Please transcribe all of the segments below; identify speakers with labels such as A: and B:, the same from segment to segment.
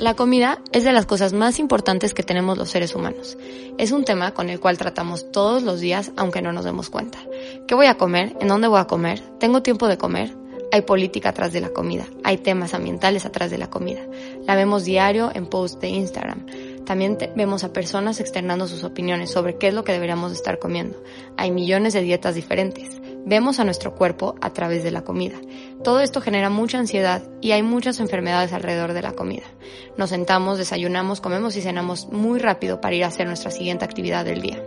A: La comida es de las cosas más importantes que tenemos los seres humanos. Es un tema con el cual tratamos todos los días aunque no nos demos cuenta. ¿Qué voy a comer? ¿En dónde voy a comer? ¿Tengo tiempo de comer? Hay política atrás de la comida, hay temas ambientales atrás de la comida. La vemos diario en posts de Instagram. También vemos a personas externando sus opiniones sobre qué es lo que deberíamos estar comiendo. Hay millones de dietas diferentes. Vemos a nuestro cuerpo a través de la comida. Todo esto genera mucha ansiedad y hay muchas enfermedades alrededor de la comida. Nos sentamos, desayunamos, comemos y cenamos muy rápido para ir a hacer nuestra siguiente actividad del día.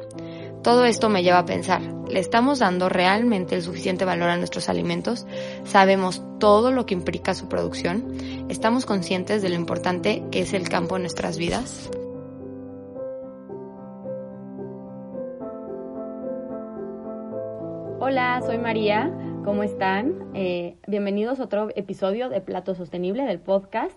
A: Todo esto me lleva a pensar, ¿le estamos dando realmente el suficiente valor a nuestros alimentos? ¿Sabemos todo lo que implica su producción? ¿Estamos conscientes de lo importante que es el campo en nuestras vidas? Hola, soy María. ¿Cómo están? Eh, bienvenidos a otro episodio de Plato Sostenible del podcast.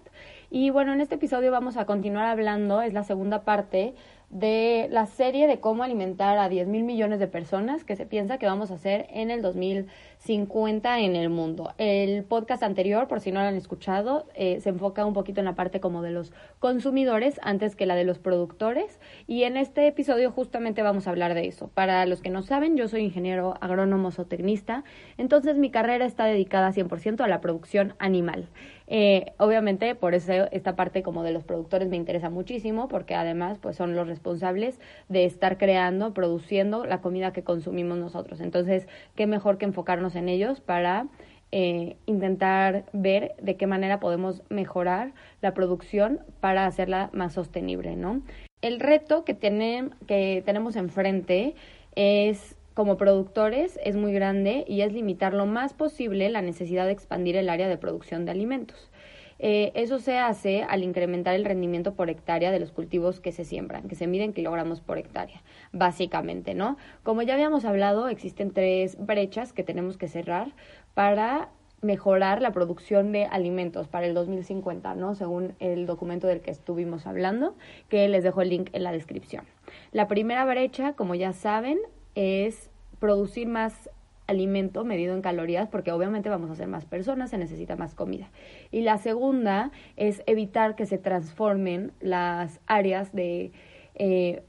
A: Y bueno, en este episodio vamos a continuar hablando, es la segunda parte de la serie de cómo alimentar a 10 mil millones de personas que se piensa que vamos a hacer en el 2050 en el mundo. El podcast anterior, por si no lo han escuchado, eh, se enfoca un poquito en la parte como de los consumidores antes que la de los productores y en este episodio justamente vamos a hablar de eso. Para los que no saben, yo soy ingeniero agrónomo zootecnista, entonces mi carrera está dedicada 100% a la producción animal. Eh, obviamente, por eso esta parte como de los productores me interesa muchísimo, porque además pues son los responsables de estar creando, produciendo la comida que consumimos nosotros. Entonces, qué mejor que enfocarnos en ellos para eh, intentar ver de qué manera podemos mejorar la producción para hacerla más sostenible, ¿no? El reto que, tiene, que tenemos enfrente es como productores es muy grande y es limitar lo más posible la necesidad de expandir el área de producción de alimentos. Eh, eso se hace al incrementar el rendimiento por hectárea de los cultivos que se siembran, que se miden kilogramos por hectárea, básicamente, ¿no? Como ya habíamos hablado, existen tres brechas que tenemos que cerrar para mejorar la producción de alimentos para el 2050, ¿no? Según el documento del que estuvimos hablando, que les dejo el link en la descripción. La primera brecha, como ya saben, es producir más alimento medido en calorías, porque obviamente vamos a ser más personas, se necesita más comida. Y la segunda es evitar que se transformen las áreas de eh,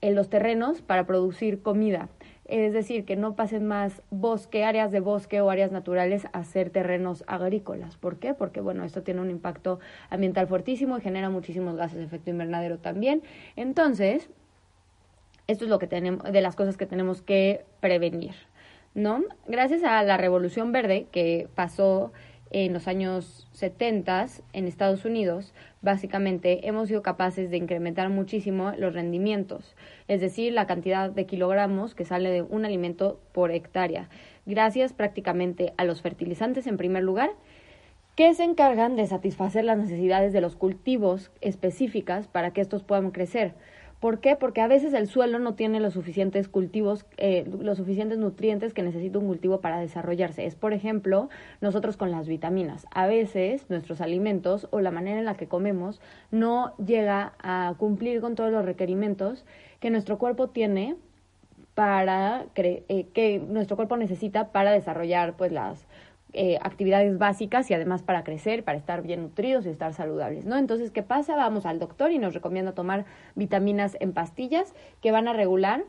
A: en los terrenos para producir comida. Es decir, que no pasen más bosque, áreas de bosque o áreas naturales a ser terrenos agrícolas. ¿Por qué? Porque, bueno, esto tiene un impacto ambiental fuertísimo y genera muchísimos gases de efecto invernadero también. Entonces, esto es lo que tenemos, de las cosas que tenemos que prevenir, ¿no? Gracias a la Revolución Verde que pasó en los años 70 en Estados Unidos, básicamente hemos sido capaces de incrementar muchísimo los rendimientos, es decir, la cantidad de kilogramos que sale de un alimento por hectárea, gracias prácticamente a los fertilizantes en primer lugar, que se encargan de satisfacer las necesidades de los cultivos específicas para que estos puedan crecer. ¿Por qué? Porque a veces el suelo no tiene los suficientes cultivos, eh, los suficientes nutrientes que necesita un cultivo para desarrollarse. Es, por ejemplo, nosotros con las vitaminas. A veces nuestros alimentos o la manera en la que comemos no llega a cumplir con todos los requerimientos que nuestro cuerpo tiene para eh, que nuestro cuerpo necesita para desarrollar pues las eh, actividades básicas y además para crecer, para estar bien nutridos y estar saludables, ¿no? Entonces, ¿qué pasa? Vamos al doctor y nos recomienda tomar vitaminas en pastillas que van a regular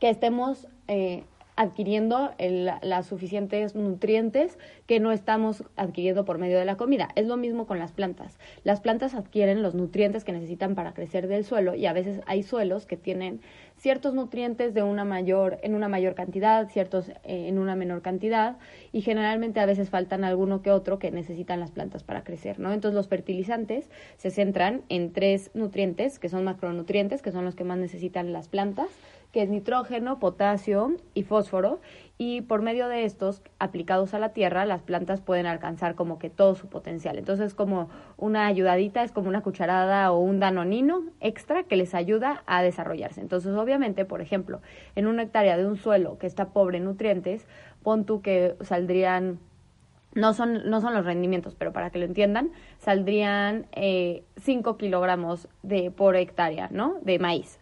A: que estemos eh, adquiriendo las suficientes nutrientes que no estamos adquiriendo por medio de la comida. Es lo mismo con las plantas. Las plantas adquieren los nutrientes que necesitan para crecer del suelo y a veces hay suelos que tienen ciertos nutrientes de una mayor en una mayor cantidad, ciertos eh, en una menor cantidad y generalmente a veces faltan alguno que otro que necesitan las plantas para crecer, ¿no? Entonces los fertilizantes se centran en tres nutrientes que son macronutrientes, que son los que más necesitan las plantas que es nitrógeno, potasio y fósforo, y por medio de estos aplicados a la tierra, las plantas pueden alcanzar como que todo su potencial. Entonces, como una ayudadita, es como una cucharada o un danonino extra que les ayuda a desarrollarse. Entonces, obviamente, por ejemplo, en una hectárea de un suelo que está pobre en nutrientes, pon tú que saldrían no son, no son los rendimientos, pero para que lo entiendan, saldrían eh, 5 kilogramos de, por hectárea, ¿no? De maíz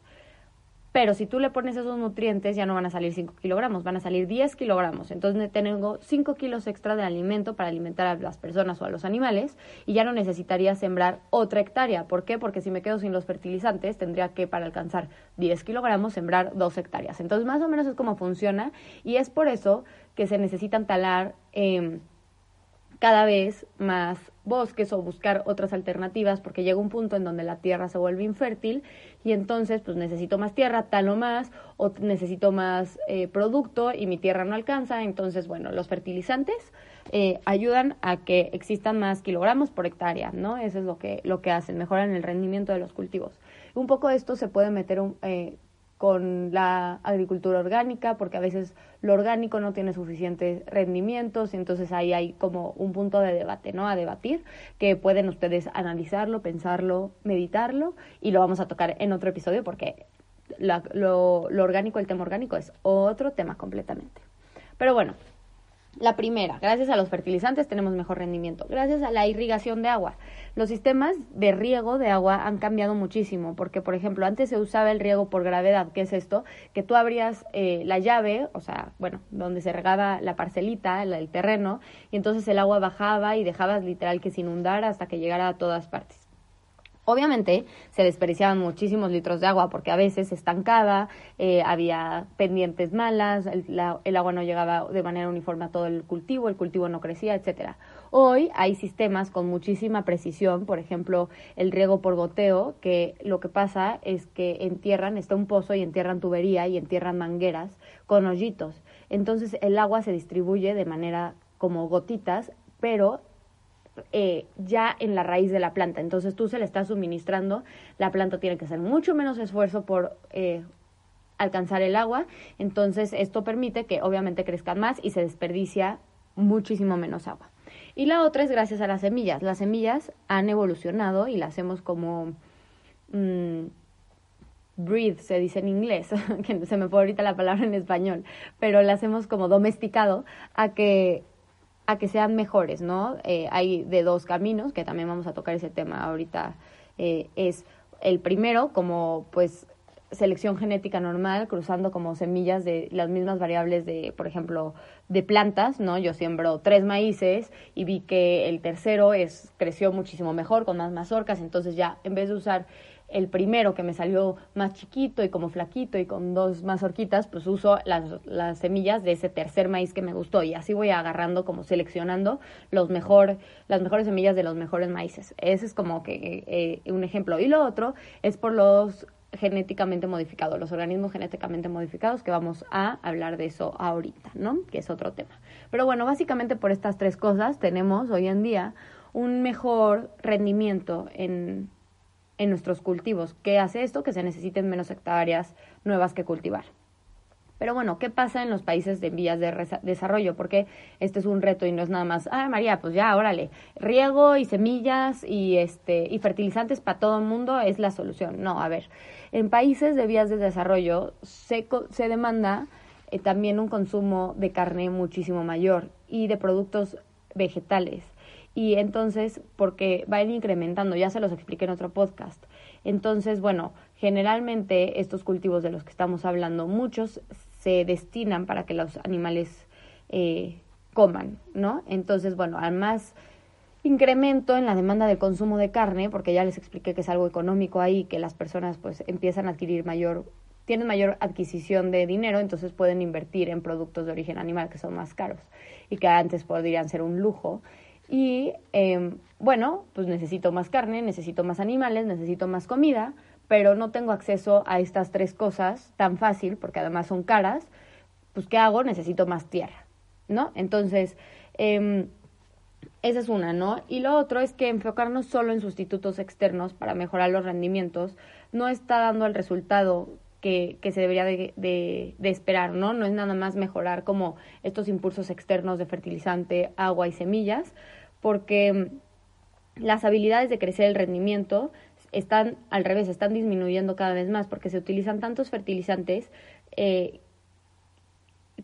A: Pero si tú le pones esos nutrientes, ya no van a salir 5 kilogramos, van a salir 10 kilogramos. Entonces tengo 5 kilos extra de alimento para alimentar a las personas o a los animales y ya no necesitaría sembrar otra hectárea. ¿Por qué? Porque si me quedo sin los fertilizantes, tendría que, para alcanzar 10 kilogramos, sembrar 2 hectáreas. Entonces, más o menos es como funciona y es por eso que se necesitan talar. Eh, cada vez más bosques o buscar otras alternativas porque llega un punto en donde la tierra se vuelve infértil y entonces pues necesito más tierra, talo más o necesito más eh, producto y mi tierra no alcanza. Entonces, bueno, los fertilizantes eh, ayudan a que existan más kilogramos por hectárea, ¿no? Eso es lo que, lo que hacen, mejoran el rendimiento de los cultivos. Un poco esto se puede meter un, eh, con la agricultura orgánica, porque a veces lo orgánico no tiene suficientes rendimientos y entonces ahí hay como un punto de debate, ¿no? A debatir, que pueden ustedes analizarlo, pensarlo, meditarlo y lo vamos a tocar en otro episodio porque lo, lo orgánico, el tema orgánico es otro tema completamente. Pero bueno, la primera, gracias a los fertilizantes tenemos mejor rendimiento. Gracias a la irrigación de agua. Los sistemas de riego de agua han cambiado muchísimo porque, por ejemplo, antes se usaba el riego por gravedad. ¿Qué es esto? Que tú abrías eh, la llave, o sea, bueno, donde se regaba la parcelita, el terreno, y entonces el agua bajaba y dejabas literal que se inundara hasta que llegara a todas partes. Obviamente se desperdiciaban muchísimos litros de agua porque a veces se estancaba, eh, había pendientes malas, el, el, agua no llegaba de manera uniforme a todo el cultivo, el cultivo no crecía, etcétera. Hoy hay sistemas con muchísima precisión, por ejemplo, el riego por goteo, que lo que pasa es que entierran, está un pozo y entierran tubería y entierran mangueras con hoyitos. Entonces el agua se distribuye de manera como gotitas, pero eh, ya en la raíz de la planta. Entonces tú se le estás suministrando, la planta tiene que hacer mucho menos esfuerzo por eh, alcanzar el agua. Entonces esto permite que obviamente crezcan más y se desperdicia muchísimo menos agua. Y la otra es gracias a las semillas. Las semillas han evolucionado y las hacemos como... Mmm, breed se dice en inglés, que se me fue ahorita la palabra en español, pero las hemos como domesticado a que a que sean mejores, ¿no? Eh, hay de dos caminos, que también vamos a tocar ese tema ahorita, eh, es el primero como pues selección genética normal, cruzando como semillas de las mismas variables de, por ejemplo, de plantas, ¿no? Yo siembro tres maíces y vi que el tercero es, creció muchísimo mejor, con más mazorcas, entonces ya en vez de usar el primero que me salió más chiquito y como flaquito y con dos más horquitas, pues uso las, las semillas de ese tercer maíz que me gustó y así voy agarrando como seleccionando los mejor, las mejores semillas de los mejores maíces. Ese es como que eh, un ejemplo. Y lo otro es por los genéticamente modificados, los organismos genéticamente modificados, que vamos a hablar de eso ahorita, ¿no? Que es otro tema. Pero bueno, básicamente por estas tres cosas tenemos hoy en día un mejor rendimiento en, en nuestros cultivos. ¿Qué hace esto? Que se necesiten menos hectáreas nuevas que cultivar. Pero bueno, ¿qué pasa en los países de vías de desarrollo? Porque este es un reto y no es nada más, ah, María, pues ya, órale, riego y semillas y, este, y fertilizantes para todo el mundo es la solución. No, a ver, en países de vías de desarrollo se, se demanda eh, también un consumo de carne muchísimo mayor y de productos vegetales y entonces porque va incrementando, ya se los expliqué en otro podcast. Entonces, bueno, generalmente estos cultivos de los que estamos hablando, muchos se destinan para que los animales eh, coman, ¿no? Entonces, bueno, al más incremento en la demanda de consumo de carne, porque ya les expliqué que es algo económico ahí, que las personas pues empiezan a adquirir mayor, tienen mayor adquisición de dinero, entonces pueden invertir en productos de origen animal que son más caros y que antes podrían ser un lujo. Y em, bueno, pues necesito más carne, necesito más animales, necesito más comida, pero no tengo acceso a estas tres cosas tan fácil, porque además son caras, pues ¿qué hago? Necesito más tierra, ¿no? Entonces, eh, esa es una, ¿no? Y lo otro es que enfocarnos solo en sustitutos externos para mejorar los rendimientos no está dando el resultado que, se debería de, esperar, ¿no? No es nada más mejorar como estos impulsos externos de fertilizante, agua y semillas, porque las habilidades de crecer el rendimiento están al revés, están disminuyendo cada vez más porque se utilizan tantos fertilizantes eh,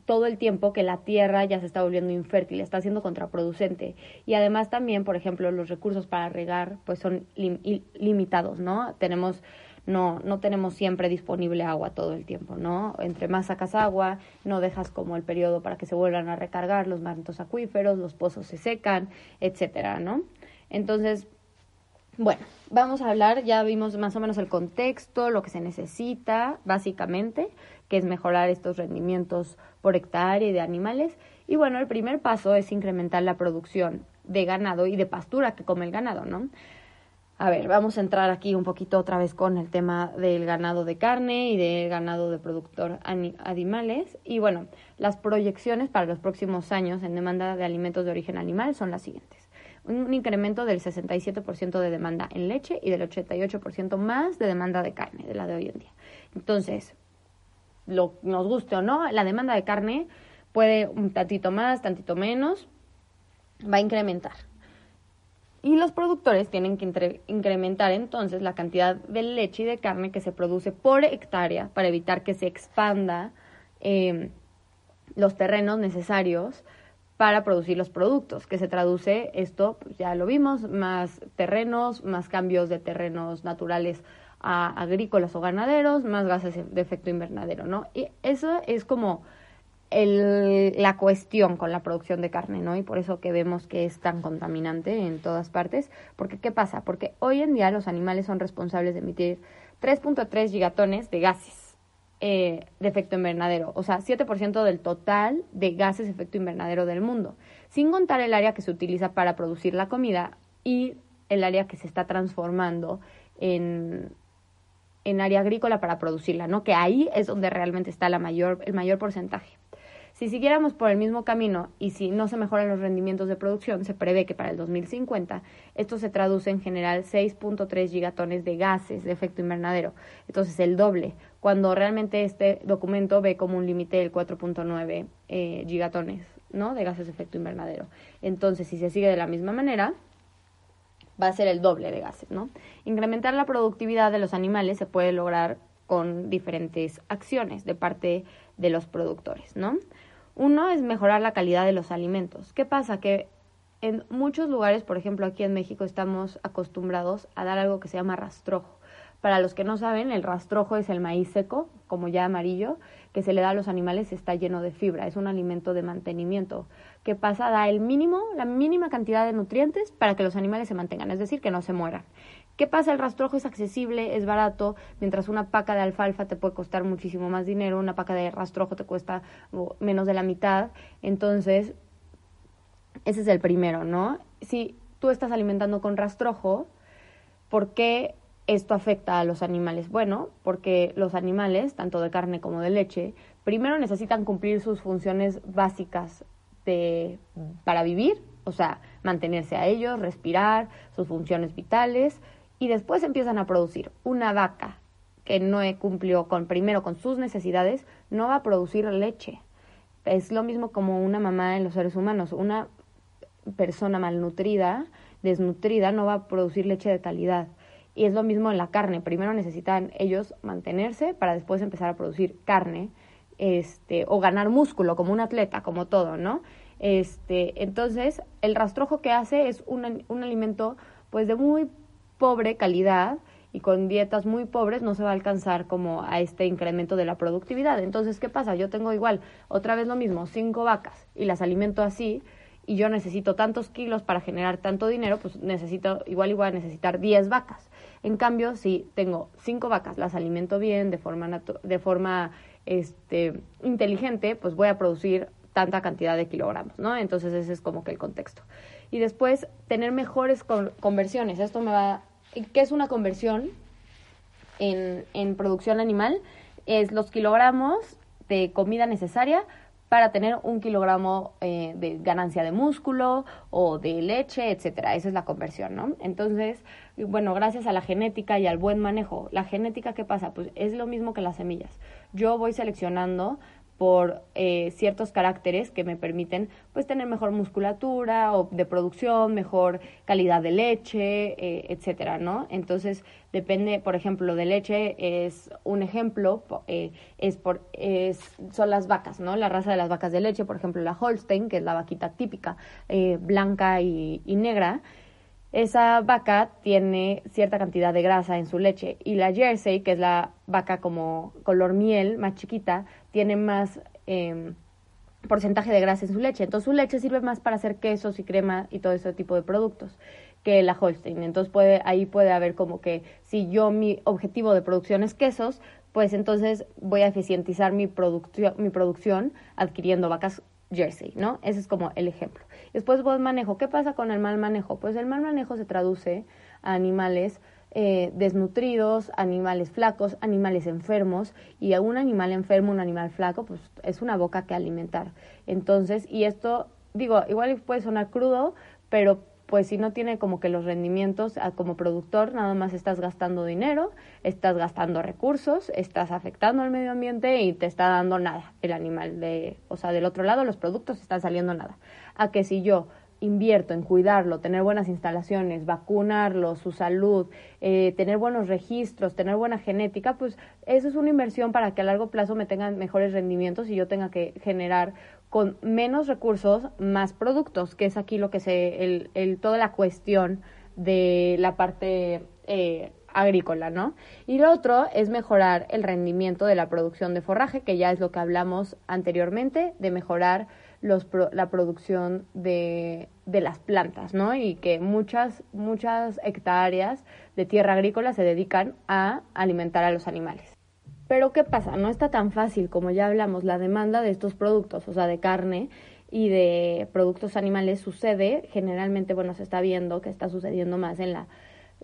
A: todo el tiempo que la tierra ya se está volviendo infértil, está siendo contraproducente. Y además también, por ejemplo, los recursos para regar pues son limitados, ¿no? Tenemos no, no tenemos siempre disponible agua todo el tiempo, ¿no? Entre más sacas agua, no dejas como el periodo para que se vuelvan a recargar los mantos acuíferos, los pozos se secan, etcétera, ¿no? Entonces, bueno, vamos a hablar, ya vimos más o menos el contexto, lo que se necesita, básicamente, que es mejorar estos rendimientos por hectárea de animales. Y bueno, el primer paso es incrementar la producción de ganado y de pastura que come el ganado, ¿no? A ver, vamos a entrar aquí un poquito otra vez con el tema del ganado de carne y del ganado de productor animales. Y bueno, las proyecciones para los próximos años en demanda de alimentos de origen animal son las siguientes. Un incremento del 67% de demanda en leche y del 88% más de demanda de carne, de la de hoy en día. Entonces, lo, nos guste o no, la demanda de carne puede un tantito más, tantito menos, va a incrementar. Y los productores tienen que incrementar entonces la cantidad de leche y de carne que se produce por hectárea para evitar que se expanda em, los terrenos necesarios para producir los productos, que se traduce esto, pues ya lo vimos, más terrenos, más cambios de terrenos naturales a agrícolas o ganaderos, más gases de efecto invernadero, ¿no? Y eso es como el, la cuestión con la producción de carne, ¿no? Y por eso que vemos que es tan contaminante en todas partes. Porque, ¿qué pasa? Porque hoy en día los animales son responsables de emitir 3.3 gigatones de gases eh, de efecto invernadero, o sea, 7% del total de gases de efecto invernadero del mundo, sin contar el área que se utiliza para producir la comida y el área que se está transformando en, en área agrícola para producirla, ¿no? Que ahí es donde realmente está la mayor, el mayor porcentaje. Si siguiéramos por el mismo camino y si no se mejoran los rendimientos de producción, se prevé que para el 2050 esto se traduce en general 6.3 gigatones de gases de efecto invernadero. Entonces el doble, cuando realmente este documento ve como un límite del 4.9 eh, gigatones ¿no? de gases de efecto invernadero. Entonces, si se sigue de la misma manera, va a ser el doble de gases. ¿no? Incrementar la productividad de los animales se puede lograr con diferentes acciones de parte de los productores, ¿no? Uno es mejorar la calidad de los alimentos. ¿Qué pasa? Que en muchos lugares, por ejemplo aquí en México, estamos acostumbrados a dar algo que se llama rastrojo. Para los que no saben, el rastrojo es el maíz seco, como ya amarillo, que se le da a los animales, está lleno de fibra, es un alimento de mantenimiento. ¿Qué pasa? Da el mínimo, la mínima cantidad de nutrientes para que los animales se mantengan, es decir, que no se mueran. ¿Qué pasa? El rastrojo es accesible, es barato, mientras una paca de alfalfa te puede costar muchísimo más dinero, una paca de rastrojo te cuesta menos de la mitad. Entonces, ese es el primero, ¿no? Si tú estás alimentando con rastrojo, ¿por qué esto afecta a los animales? Bueno, porque los animales, tanto de carne como de leche, primero necesitan cumplir sus funciones básicas de, para vivir, o sea, mantenerse a ellos, respirar, sus funciones vitales, y después empiezan a producir. Una vaca que no cumplió con primero con sus necesidades no va a producir leche. Es lo mismo como una mamá en los seres humanos. Una persona malnutrida, desnutrida, no va a producir leche de calidad. Y es lo mismo en la carne. Primero necesitan ellos mantenerse para después empezar a producir carne este, o ganar músculo como un atleta, como todo, ¿no? Este, entonces, el rastrojo que hace es un, un alimento pues de muy pobre calidad y con dietas muy pobres no se va a alcanzar como a este incremento de la productividad. Entonces, ¿qué pasa? Yo tengo igual, otra vez lo mismo, cinco vacas y las alimento así y yo necesito tantos kilos para generar tanto dinero, pues necesito, igual igual necesitar 10 vacas. En cambio, si tengo cinco vacas, las alimento bien, de forma, de forma este, inteligente, pues voy a producir tanta cantidad de kilogramos, ¿no? Entonces ese es como que el contexto. Y después, tener mejores conversiones. Esto me va ¿Qué es una conversión en, en producción animal? Es los kilogramos de comida necesaria para tener un kilogramo eh, de ganancia de músculo o de leche, etcétera. Esa es la conversión, ¿no? Entonces, bueno, gracias a la genética y al buen manejo, la genética, ¿qué pasa? Pues es lo mismo que las semillas. Yo voy seleccionando por eh, ciertos caracteres que me permiten pues tener mejor musculatura o de producción, mejor calidad de leche, eh, etcétera, ¿no? Entonces depende, por ejemplo, de leche es un ejemplo eh, es por es, son las vacas, ¿no? La raza de las vacas de leche, por ejemplo, la Holstein, que es la vaquita típica blanca y, y negra esa vaca tiene cierta cantidad de grasa en su leche y la Jersey, que es la vaca como color miel, más chiquita, tiene más em, porcentaje de grasa en su leche. Entonces su leche sirve más para hacer quesos y crema y todo ese tipo de productos que la Holstein. Entonces puede, ahí puede haber como que si yo mi objetivo de producción es quesos, pues entonces voy a eficientizar mi, producción mi producción adquiriendo vacas Jersey, ¿no? Ese es como el ejemplo. Después buen manejo. ¿Qué pasa con el mal manejo? Pues el mal manejo se traduce a animales eh, desnutridos, animales flacos, animales enfermos y a un animal enfermo, un animal flaco, pues es una boca que alimentar. Entonces, y esto, digo, igual puede sonar crudo, pero pues si no tiene como que los rendimientos como productor, nada más estás gastando dinero, estás gastando recursos, estás afectando al medio ambiente y te está dando nada el animal de, o sea, del otro lado los productos están saliendo nada. A que si yo invierto en cuidarlo, tener buenas instalaciones, vacunarlo, su salud, eh, tener buenos registros, tener buena genética, pues eso es una inversión para que a largo plazo me tengan mejores rendimientos y yo tenga que generar con menos recursos, más productos, que es aquí lo que se, el, el, toda la cuestión de la parte eh, agrícola, ¿no? Y lo otro es mejorar el rendimiento de la producción de forraje, que ya es lo que hablamos anteriormente, de mejorar los, la producción de, de las plantas, ¿no? Y que muchas, muchas hectáreas de tierra agrícola se dedican a alimentar a los animales. Pero ¿qué pasa? No está tan fácil, como ya hablamos, la demanda de estos productos, o sea, de carne y de productos animales sucede, generalmente, bueno, se está viendo que está sucediendo más en la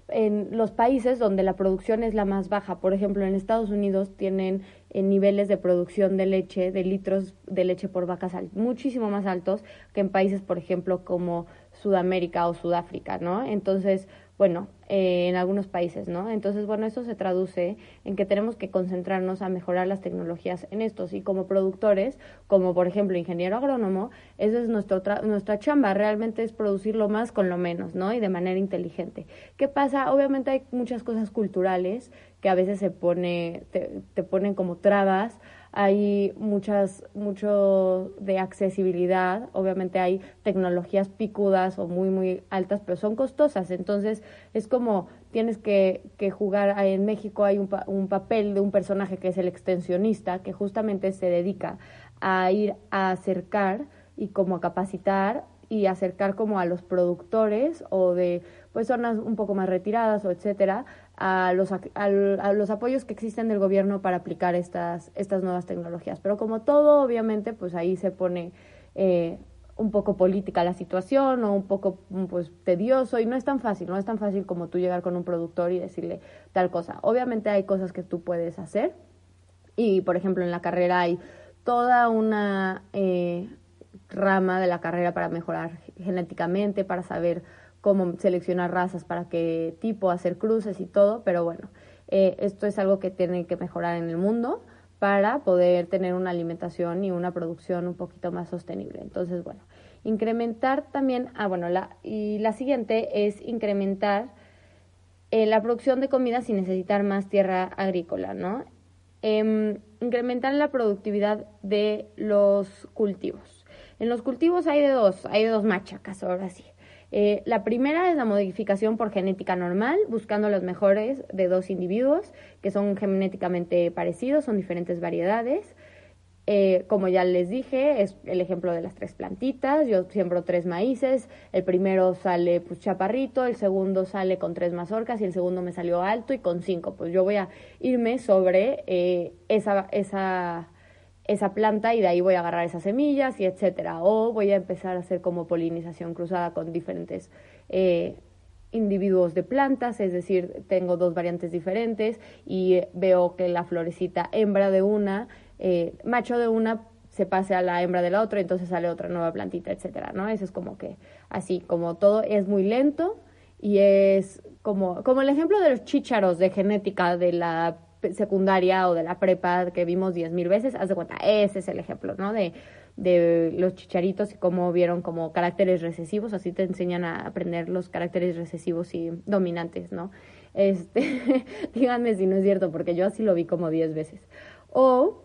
A: en los países donde la producción es la más baja. Por ejemplo, en Estados Unidos tienen eh, niveles de producción de leche, de litros de leche por vacas muchísimo más altos que en países, por ejemplo, como Sudamérica o Sudáfrica, ¿no? Entonces, bueno, eh, en algunos países, ¿no? Entonces, bueno, eso se traduce en que tenemos que concentrarnos a mejorar las tecnologías en estos y como productores, como por ejemplo ingeniero agrónomo, esa es nuestro nuestra chamba, realmente es producirlo más con lo menos, ¿no? Y de manera inteligente. ¿Qué pasa? Obviamente hay muchas cosas culturales que a veces se pone, te, te ponen como trabas hay muchas, mucho de accesibilidad, obviamente hay tecnologías picudas o muy, muy altas, pero son costosas, entonces es como tienes que, que jugar, en México hay un, un papel de un personaje que es el extensionista, que justamente se dedica a ir a acercar y como a capacitar y acercar como a los productores o de pues zonas un poco más retiradas o etcétera a los, a, los apoyos que existen del gobierno para aplicar estas, estas nuevas tecnologías. Pero como todo, obviamente, pues ahí se pone eh, un poco política la situación o un poco pues tedioso y no es tan fácil, no es tan fácil como tú llegar con un productor y decirle tal cosa. Obviamente hay cosas que tú puedes hacer y, por ejemplo, en la carrera hay toda una eh, rama de la carrera para mejorar genéticamente, para saber cómo seleccionar razas para qué tipo, hacer cruces y todo, pero bueno, eh, esto es algo que tiene que mejorar en el mundo para poder tener una alimentación y una producción un poquito más sostenible. Entonces, bueno, incrementar también, ah, bueno, la, y la siguiente es incrementar eh, la producción de comida sin necesitar más tierra agrícola, ¿no? Em, incrementar la productividad de los cultivos. En los cultivos hay de dos, hay de dos machacas, ahora sí. Eh, la primera es la modificación por genética normal, buscando los mejores de dos individuos que son genéticamente parecidos, son diferentes variedades. Eh, como ya les dije, es el ejemplo de las tres plantitas. Yo siembro tres maíces. El primero sale pues chaparrito, el segundo sale con tres mazorcas y el segundo me salió alto y con cinco. Pues yo voy a irme sobre eh, esa, esa esa planta y de ahí voy a agarrar esas semillas y etcétera. O voy a empezar a hacer como polinización cruzada con diferentes eh, individuos de plantas, es decir, tengo dos variantes diferentes y veo que la florecita hembra de una, eh, macho de una se pase a la hembra de la otra, entonces sale otra nueva plantita, etcétera, ¿no? Eso es como que así, como todo es muy lento y es como, como el ejemplo de los chícharos de genética de la secundaria o de la prepa que vimos diez mil veces, haz de cuenta, ese es el ejemplo, ¿no? De, de los chicharitos y cómo vieron como caracteres recesivos, así te enseñan a aprender los caracteres recesivos y dominantes, ¿no? Este, díganme si no es cierto, porque yo así lo vi como diez veces. O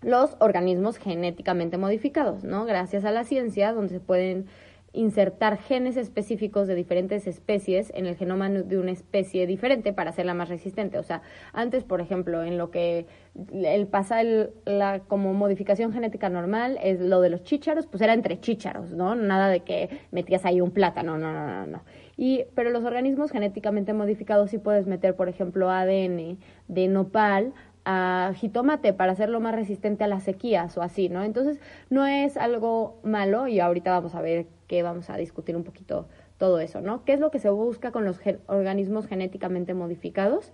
A: los organismos genéticamente modificados, ¿no? Gracias a la ciencia, donde se pueden insertar genes específicos de diferentes especies en el genoma de una especie diferente para hacerla más resistente. O sea, antes, por ejemplo, en lo que el pasa la como modificación genética normal es lo de los chícharos, pues era entre chícharos, ¿no? Nada de que metías ahí un plátano, no, no, no, no. Y, pero los organismos genéticamente modificados sí puedes meter, por ejemplo, ADN de nopal a jitomate para hacerlo más resistente a las sequías o así, ¿no? Entonces, no es algo malo y ahorita vamos a ver que vamos a discutir un poquito todo eso, ¿no? ¿Qué es lo que se busca con los organismos genéticamente modificados?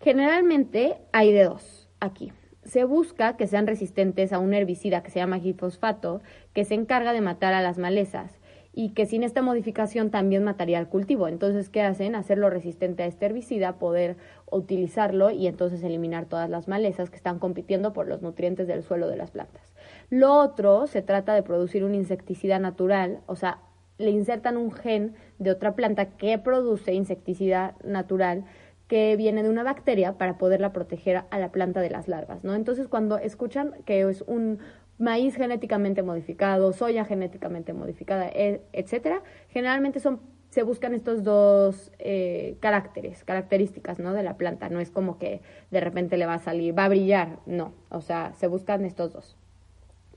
A: Generalmente hay de dos aquí. Se busca que sean resistentes a un herbicida que se llama glifosfato, que se encarga de matar a las malezas y que sin esta modificación también mataría al cultivo. Entonces, ¿qué hacen? Hacerlo resistente a este herbicida, poder utilizarlo y entonces eliminar todas las malezas que están compitiendo por los nutrientes del suelo de las plantas. Lo otro, se trata de producir un insecticida natural, o sea, le insertan un gen de otra planta que produce insecticida natural que viene de una bacteria para poderla proteger a la planta de las larvas, ¿no? Entonces, cuando escuchan que es un maíz genéticamente modificado, soya genéticamente modificada, e, etcétera, generalmente son se buscan estos dos eh, caracteres, características, ¿no? De la planta. No es como que de repente le va a salir, va a brillar, no. O sea, se buscan estos dos.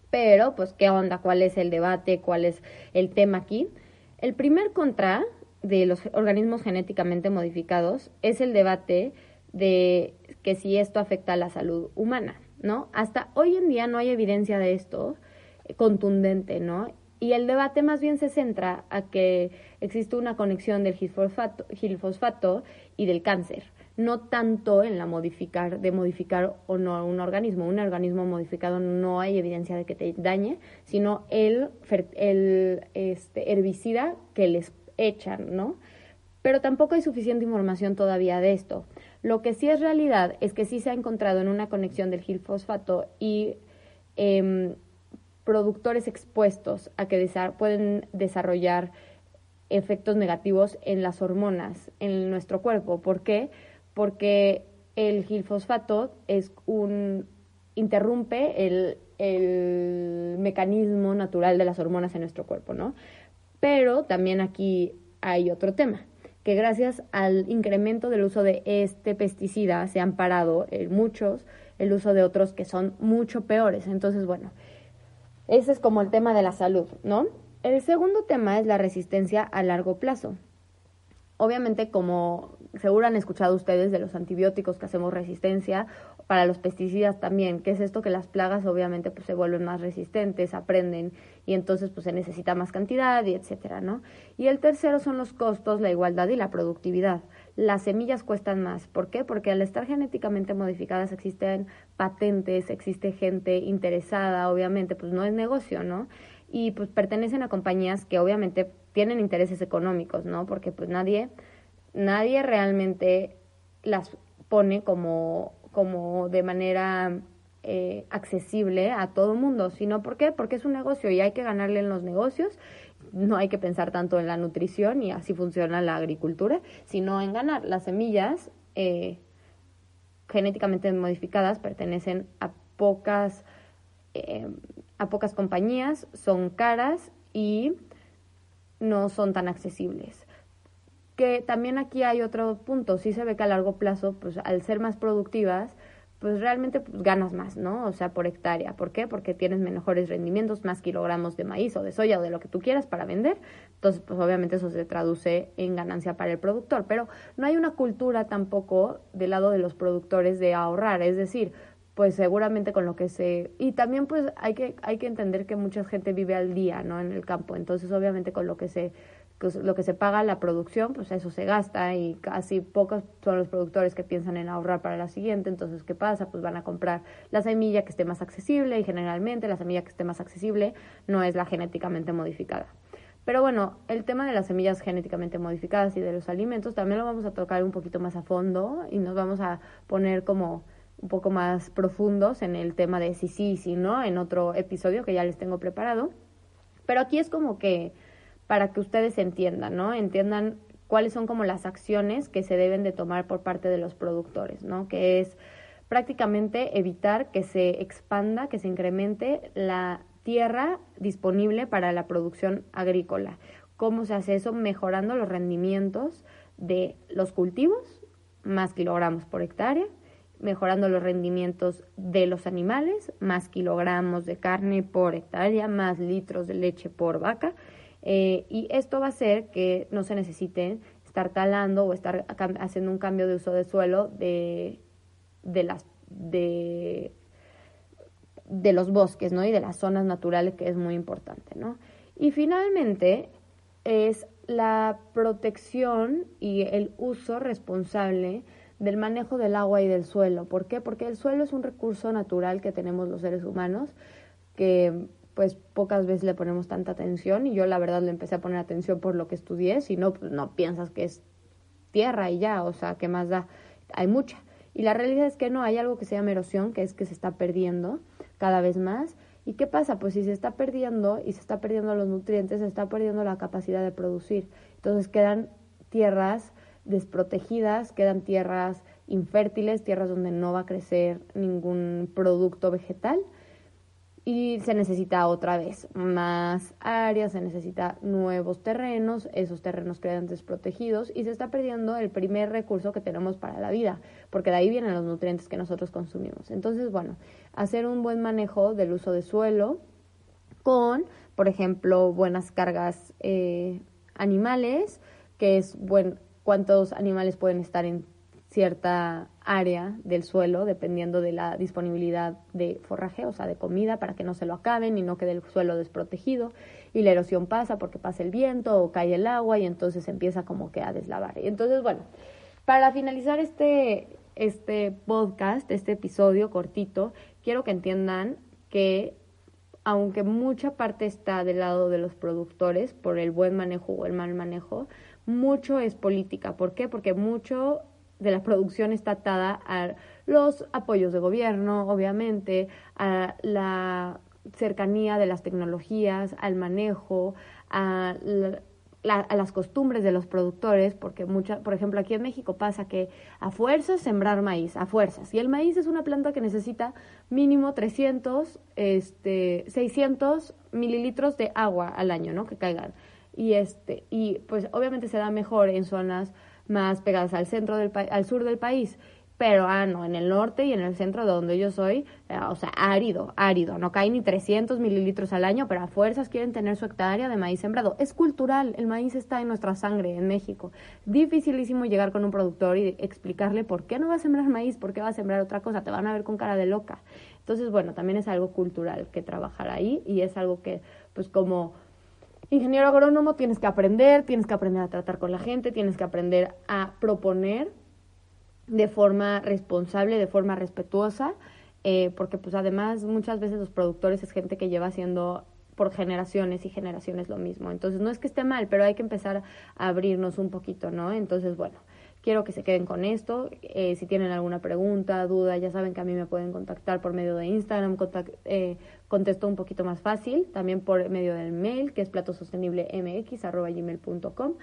A: Pero, pues, ¿qué onda? ¿Cuál es el debate? ¿Cuál es el tema aquí? El primer contra de los organismos genéticamente modificados es el debate de que si esto afecta a la salud humana. ¿No? Hasta hoy en día no hay evidencia de esto contundente, ¿no? Y el debate más bien se centra a que existe una conexión del gilfosfato, y del cáncer, no tanto en la modificar, de modificar o no un organismo. Un organismo modificado no hay evidencia de que te dañe, sino el, el este, herbicida que les echan, ¿no? Pero tampoco hay suficiente información todavía de esto. Lo que sí es realidad es que sí se ha encontrado en una conexión del gilfosfato y em, productores expuestos a que pueden desarrollar efectos negativos en las hormonas en nuestro cuerpo. ¿Por qué? Porque el gilfosfato es un interrumpe el, el mecanismo natural de las hormonas en nuestro cuerpo, ¿no? Pero también aquí hay otro tema que gracias al incremento del uso de este pesticida se han parado eh, muchos el uso de otros que son mucho peores. Entonces, bueno, ese es como el tema de la salud, ¿no? El segundo tema es la resistencia a largo plazo. Obviamente, como seguro han escuchado ustedes de los antibióticos que hacemos resistencia, para los pesticidas también, que es esto que las plagas obviamente pues se vuelven más resistentes, aprenden y entonces pues se necesita más cantidad y etcétera, ¿no? Y el tercero son los costos, la igualdad y la productividad. Las semillas cuestan más, ¿por qué? Porque al estar genéticamente modificadas existen patentes, existe gente interesada, obviamente pues no es negocio, ¿no? Y pues pertenecen a compañías que obviamente tienen intereses económicos, ¿no? Porque pues nadie nadie realmente las pone como como de manera eh, accesible a todo el mundo, sino ¿por qué? Porque es un negocio y hay que ganarle en los negocios, no hay que pensar tanto en la nutrición y así funciona la agricultura, sino en ganar. Las semillas eh, genéticamente modificadas pertenecen a pocas, eh, a pocas compañías, son caras y no son tan accesibles que también aquí hay otro punto, sí se ve que a largo plazo, pues al ser más productivas, pues realmente pues, ganas más, ¿no? O sea, por hectárea. ¿Por qué? Porque tienes mejores rendimientos, más kilogramos de maíz o de soya o de lo que tú quieras para vender. Entonces, pues obviamente eso se traduce en ganancia para el productor. Pero no hay una cultura tampoco del lado de los productores de ahorrar. Es decir, pues seguramente con lo que se... Y también pues hay que, hay que entender que mucha gente vive al día, ¿no? En el campo. Entonces, obviamente con lo que se pues, lo que se paga la producción, pues eso se gasta y casi pocos son los productores que piensan en ahorrar para la siguiente. Entonces, ¿qué pasa? Pues van a comprar la semilla que esté más accesible y generalmente la semilla que esté más accesible no es la genéticamente modificada. Pero bueno, el tema de las semillas genéticamente modificadas y de los alimentos también lo vamos a tocar un poquito más a fondo y nos vamos a poner como un poco más profundos en el tema de si sí si no en otro episodio que ya les tengo preparado. Pero aquí es como que para que ustedes entiendan, ¿no? Entiendan cuáles son como las acciones que se deben de tomar por parte de los productores, ¿no? Que es prácticamente evitar que se expanda, que se incremente la tierra disponible para la producción agrícola. ¿Cómo se hace eso? Mejorando los rendimientos de los cultivos, más kilogramos por hectárea, mejorando los rendimientos de los animales, más kilogramos de carne por hectárea, más litros de leche por vaca. Eh, y esto va a hacer que no se necesite estar talando o estar haciendo un cambio de uso de suelo de, de las de, de los bosques ¿no? y de las zonas naturales que es muy importante. ¿no? Y finalmente, es la protección y el uso responsable del manejo del agua y del suelo. ¿Por qué? Porque el suelo es un recurso natural que tenemos los seres humanos que pues pocas veces le ponemos tanta atención y yo la verdad le empecé a poner atención por lo que estudié, si no, pues no piensas que es tierra y ya, o sea, ¿qué más da? Hay mucha. Y la realidad es que no, hay algo que se llama erosión, que es que se está perdiendo cada vez más ¿Y qué pasa? Pues si se está perdiendo y se está perdiendo los nutrientes, se está perdiendo la capacidad de producir. Entonces quedan tierras desprotegidas, quedan tierras infértiles, tierras donde no va a crecer ningún producto vegetal y se necesita otra vez más áreas, se necesita nuevos terrenos, esos terrenos quedan desprotegidos y se está perdiendo el primer recurso que tenemos para la vida, porque de ahí vienen los nutrientes que nosotros consumimos. Entonces, bueno, hacer un buen manejo del uso de suelo con, por ejemplo, buenas cargas eh, animales, que es buen, cuántos animales pueden estar en cierta área del suelo, dependiendo de la disponibilidad de forraje, o sea, de comida, para que no se lo acaben y no quede el suelo desprotegido. Y la erosión pasa porque pasa el viento o cae el agua y entonces empieza como que a deslavar. Y entonces, bueno, para finalizar este, este podcast, este episodio cortito, quiero que entiendan que aunque mucha parte está del lado de los productores por el buen manejo o el mal manejo, mucho es política. ¿Por qué? Porque mucho de la producción está atada a los apoyos de gobierno, obviamente, a la cercanía de las tecnologías, al manejo, a, a las costumbres de los productores, porque mucha, por ejemplo, aquí en México pasa que a fuerzas sembrar maíz, a fuerzas, y el maíz es una planta que necesita mínimo 300, este, 600 mililitros de agua al año, ¿no? Que caigan. Y este, y pues obviamente se da mejor en zonas más pegadas al centro del al sur del país. Pero, ah, no, en el norte y en el centro de donde yo soy, eh, o sea, árido, árido. No cae ni 300 mililitros al año, pero a fuerzas quieren tener su hectárea de maíz sembrado. Es cultural, el maíz está en nuestra sangre en México. Dificilísimo llegar con un productor y explicarle por qué no va a sembrar maíz, por qué va a sembrar otra cosa. Te van a ver con cara de loca. Entonces, bueno, también es algo cultural que trabajar ahí y es algo que, pues, como ingeniero agrónomo tienes que aprender, tienes que aprender a tratar con la gente, tienes que aprender a proponer de forma responsable, de forma respetuosa, eh, porque pues además muchas veces los productores es gente que lleva haciendo por generaciones y generaciones lo mismo. Entonces no es que esté mal, pero hay que empezar a abrirnos un poquito, ¿no? Entonces, bueno, quiero que se queden con esto. Eh, si tienen alguna pregunta, duda, ya saben que a mí me pueden contactar por medio de Instagram, eh, contesto un poquito más fácil, también por medio del mail, que es platosostenible.mx.gmail.com.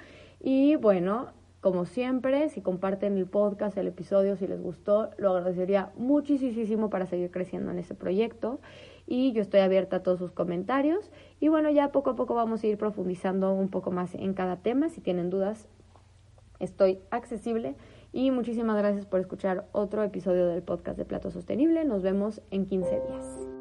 A: Y bueno, como siempre, si comparten el podcast, el episodio, si les gustó, lo agradecería muchísimo para seguir creciendo en este proyecto. Y yo estoy abierta a todos sus comentarios. Y bueno, ya poco a poco vamos a ir profundizando un poco más en cada tema. Si tienen dudas, estoy accesible. Y muchísimas gracias por escuchar otro episodio del podcast de Plato Sostenible. Nos vemos en 15 días.